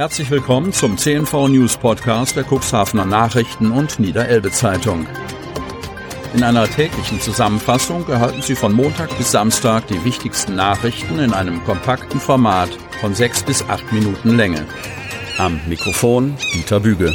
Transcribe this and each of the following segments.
Herzlich willkommen zum CNV News Podcast der Cuxhavener Nachrichten und Niederelbe Zeitung. In einer täglichen Zusammenfassung erhalten Sie von Montag bis Samstag die wichtigsten Nachrichten in einem kompakten Format von sechs bis acht Minuten Länge. Am Mikrofon Dieter Büge.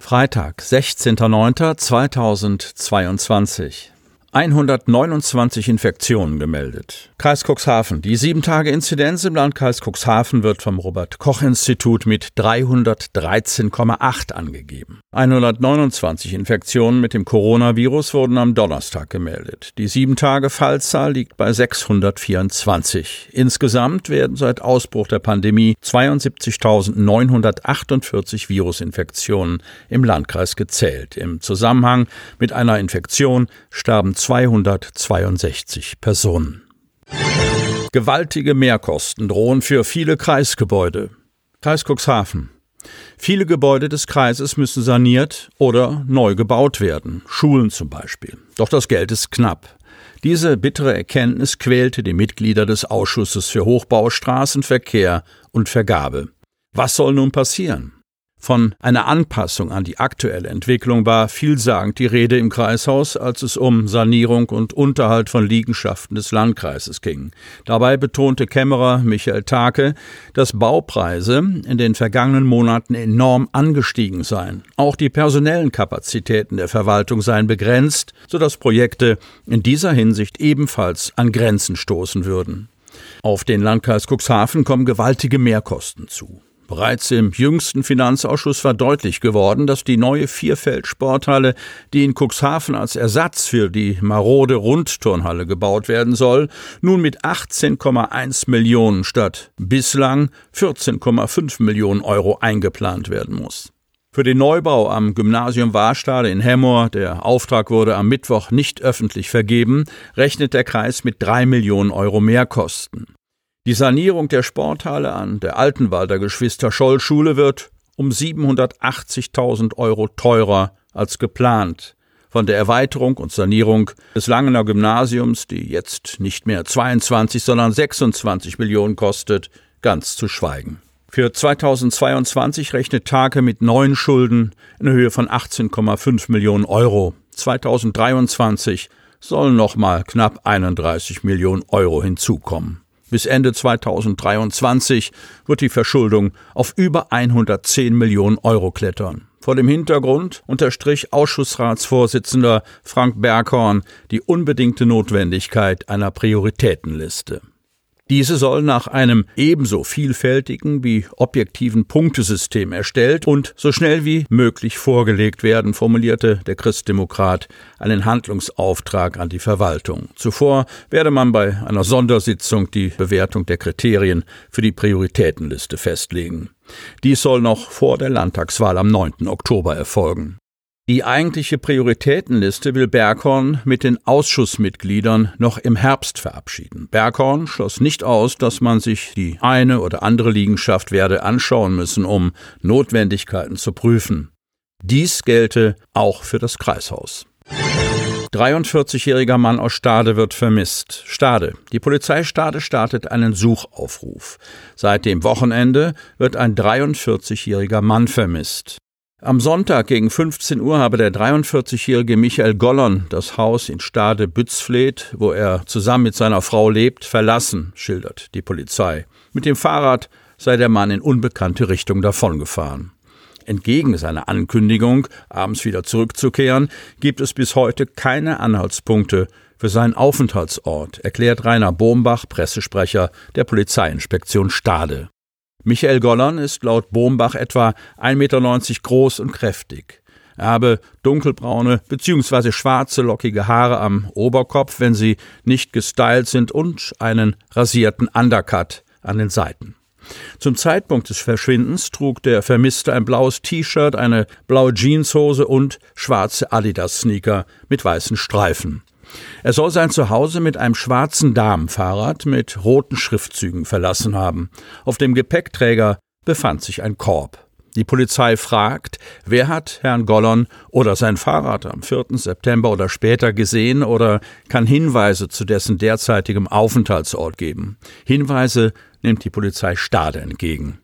Freitag, 16.09.2022. 129 Infektionen gemeldet. Kreis Cuxhaven. Die 7-Tage-Inzidenz im Landkreis Cuxhaven wird vom Robert-Koch-Institut mit 313,8 angegeben. 129 Infektionen mit dem Coronavirus wurden am Donnerstag gemeldet. Die 7-Tage-Fallzahl liegt bei 624. Insgesamt werden seit Ausbruch der Pandemie 72.948 Virusinfektionen im Landkreis gezählt. Im Zusammenhang mit einer Infektion starben 262 Personen. Gewaltige Mehrkosten drohen für viele Kreisgebäude. Kreis Cuxhaven. Viele Gebäude des Kreises müssen saniert oder neu gebaut werden, Schulen zum Beispiel. Doch das Geld ist knapp. Diese bittere Erkenntnis quälte die Mitglieder des Ausschusses für Hochbau, Straßenverkehr und Vergabe. Was soll nun passieren? Von einer Anpassung an die aktuelle Entwicklung war vielsagend die Rede im Kreishaus, als es um Sanierung und Unterhalt von Liegenschaften des Landkreises ging. Dabei betonte Kämmerer Michael Take, dass Baupreise in den vergangenen Monaten enorm angestiegen seien. Auch die personellen Kapazitäten der Verwaltung seien begrenzt, sodass Projekte in dieser Hinsicht ebenfalls an Grenzen stoßen würden. Auf den Landkreis Cuxhaven kommen gewaltige Mehrkosten zu. Bereits im jüngsten Finanzausschuss war deutlich geworden, dass die neue Vierfeld-Sporthalle, die in Cuxhaven als Ersatz für die marode Rundturnhalle gebaut werden soll, nun mit 18,1 Millionen statt bislang 14,5 Millionen Euro eingeplant werden muss. Für den Neubau am Gymnasium Warstade in Hemmoor, der Auftrag wurde am Mittwoch nicht öffentlich vergeben, rechnet der Kreis mit drei Millionen Euro Mehrkosten. Die Sanierung der Sporthalle an der Altenwalder Geschwister-Scholl-Schule wird um 780.000 Euro teurer als geplant. Von der Erweiterung und Sanierung des Langener Gymnasiums, die jetzt nicht mehr 22, sondern 26 Millionen kostet, ganz zu schweigen. Für 2022 rechnet Tage mit neuen Schulden in Höhe von 18,5 Millionen Euro. 2023 sollen nochmal knapp 31 Millionen Euro hinzukommen. Bis Ende 2023 wird die Verschuldung auf über 110 Millionen Euro klettern. Vor dem Hintergrund unterstrich Ausschussratsvorsitzender Frank Berghorn die unbedingte Notwendigkeit einer Prioritätenliste. Diese soll nach einem ebenso vielfältigen wie objektiven Punktesystem erstellt und so schnell wie möglich vorgelegt werden, formulierte der Christdemokrat einen Handlungsauftrag an die Verwaltung. Zuvor werde man bei einer Sondersitzung die Bewertung der Kriterien für die Prioritätenliste festlegen. Dies soll noch vor der Landtagswahl am 9. Oktober erfolgen. Die eigentliche Prioritätenliste will Berghorn mit den Ausschussmitgliedern noch im Herbst verabschieden. Berghorn schloss nicht aus, dass man sich die eine oder andere Liegenschaft werde anschauen müssen, um Notwendigkeiten zu prüfen. Dies gelte auch für das Kreishaus. 43-jähriger Mann aus Stade wird vermisst. Stade. Die Polizei Stade startet einen Suchaufruf. Seit dem Wochenende wird ein 43-jähriger Mann vermisst. Am Sonntag gegen 15 Uhr habe der 43-jährige Michael Gollon das Haus in Stade Bützfleet, wo er zusammen mit seiner Frau lebt, verlassen, schildert die Polizei. Mit dem Fahrrad sei der Mann in unbekannte Richtung davongefahren. Entgegen seiner Ankündigung, abends wieder zurückzukehren, gibt es bis heute keine Anhaltspunkte für seinen Aufenthaltsort, erklärt Rainer Bombach, Pressesprecher der Polizeiinspektion Stade. Michael Gollern ist laut Bombach etwa 1,90 Meter groß und kräftig. Er habe dunkelbraune bzw. schwarze lockige Haare am Oberkopf, wenn sie nicht gestylt sind, und einen rasierten Undercut an den Seiten. Zum Zeitpunkt des Verschwindens trug der Vermisste ein blaues T-Shirt, eine blaue Jeanshose und schwarze Adidas-Sneaker mit weißen Streifen. Er soll sein Zuhause mit einem schwarzen Damenfahrrad mit roten Schriftzügen verlassen haben. Auf dem Gepäckträger befand sich ein Korb. Die Polizei fragt, wer hat Herrn Gollon oder sein Fahrrad am 4. September oder später gesehen oder kann Hinweise zu dessen derzeitigem Aufenthaltsort geben. Hinweise nimmt die Polizei Stade entgegen.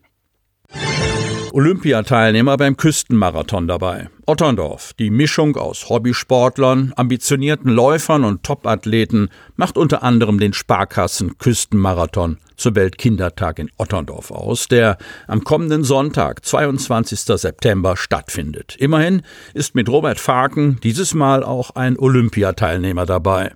Olympiateilnehmer beim Küstenmarathon dabei. Otterndorf, die Mischung aus Hobbysportlern, ambitionierten Läufern und Topathleten, macht unter anderem den Sparkassen Küstenmarathon zur Weltkindertag in Otterndorf aus, der am kommenden Sonntag, 22. September, stattfindet. Immerhin ist mit Robert Faken dieses Mal auch ein Olympiateilnehmer dabei.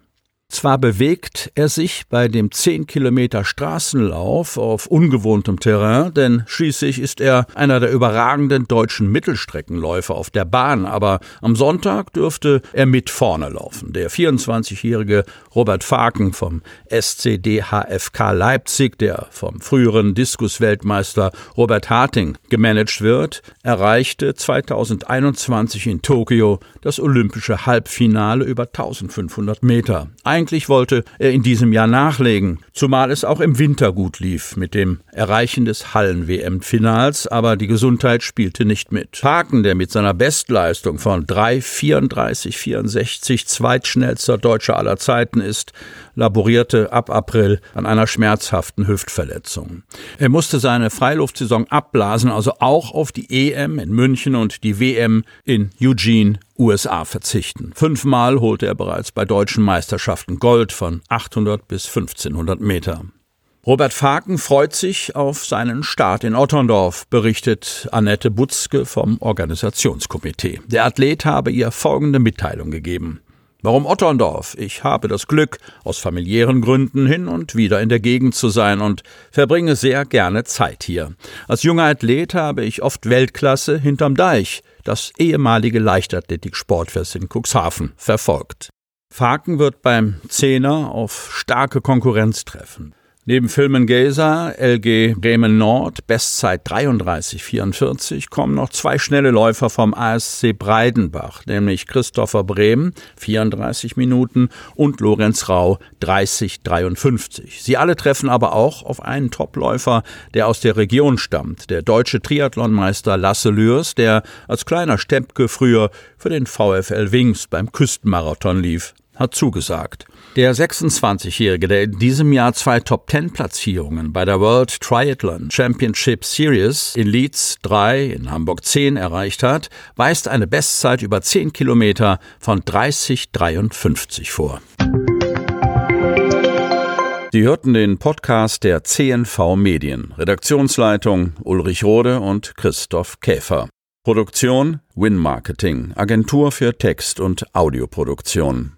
Zwar bewegt er sich bei dem 10 Kilometer Straßenlauf auf ungewohntem Terrain, denn schließlich ist er einer der überragenden deutschen Mittelstreckenläufer auf der Bahn, aber am Sonntag dürfte er mit vorne laufen. Der 24-jährige Robert Faken vom SCDHFK Leipzig, der vom früheren Diskusweltmeister Robert Harting gemanagt wird, erreichte 2021 in Tokio das olympische Halbfinale über 1500 Meter. Eigentlich wollte er in diesem Jahr nachlegen, zumal es auch im Winter gut lief mit dem Erreichen des Hallen-WM-Finals, aber die Gesundheit spielte nicht mit. Haken, der mit seiner Bestleistung von 3,34,64 zweitschnellster Deutscher aller Zeiten ist, laborierte ab April an einer schmerzhaften Hüftverletzung. Er musste seine Freiluftsaison abblasen, also auch auf die EM in München und die WM in Eugene USA verzichten. Fünfmal holte er bereits bei deutschen Meisterschaften Gold von 800 bis 1500 Meter. Robert Faken freut sich auf seinen Start in Otterndorf, berichtet Annette Butzke vom Organisationskomitee. Der Athlet habe ihr folgende Mitteilung gegeben. Warum Otterndorf? Ich habe das Glück, aus familiären Gründen hin und wieder in der Gegend zu sein und verbringe sehr gerne Zeit hier. Als junger Athlet habe ich oft Weltklasse hinterm Deich das ehemalige Leichtathletik-Sportfest in Cuxhaven verfolgt. Faken wird beim Zehner auf starke Konkurrenz treffen. Neben Filmen Gesa, LG Bremen Nord, Bestzeit 33,44 kommen noch zwei schnelle Läufer vom ASC Breidenbach, nämlich Christopher Brehm 34 Minuten und Lorenz Rau 30,53. Sie alle treffen aber auch auf einen Topläufer, der aus der Region stammt, der deutsche Triathlonmeister Lasse Lürs, der als kleiner Steppke früher für den VfL Wings beim Küstenmarathon lief hat zugesagt. Der 26-Jährige, der in diesem Jahr zwei Top-10-Platzierungen bei der World Triathlon Championship Series in Leeds 3, in Hamburg 10 erreicht hat, weist eine Bestzeit über 10 Kilometer von 30,53 vor. Sie hörten den Podcast der CNV Medien. Redaktionsleitung Ulrich Rode und Christoph Käfer. Produktion Win Marketing, Agentur für Text- und Audioproduktion.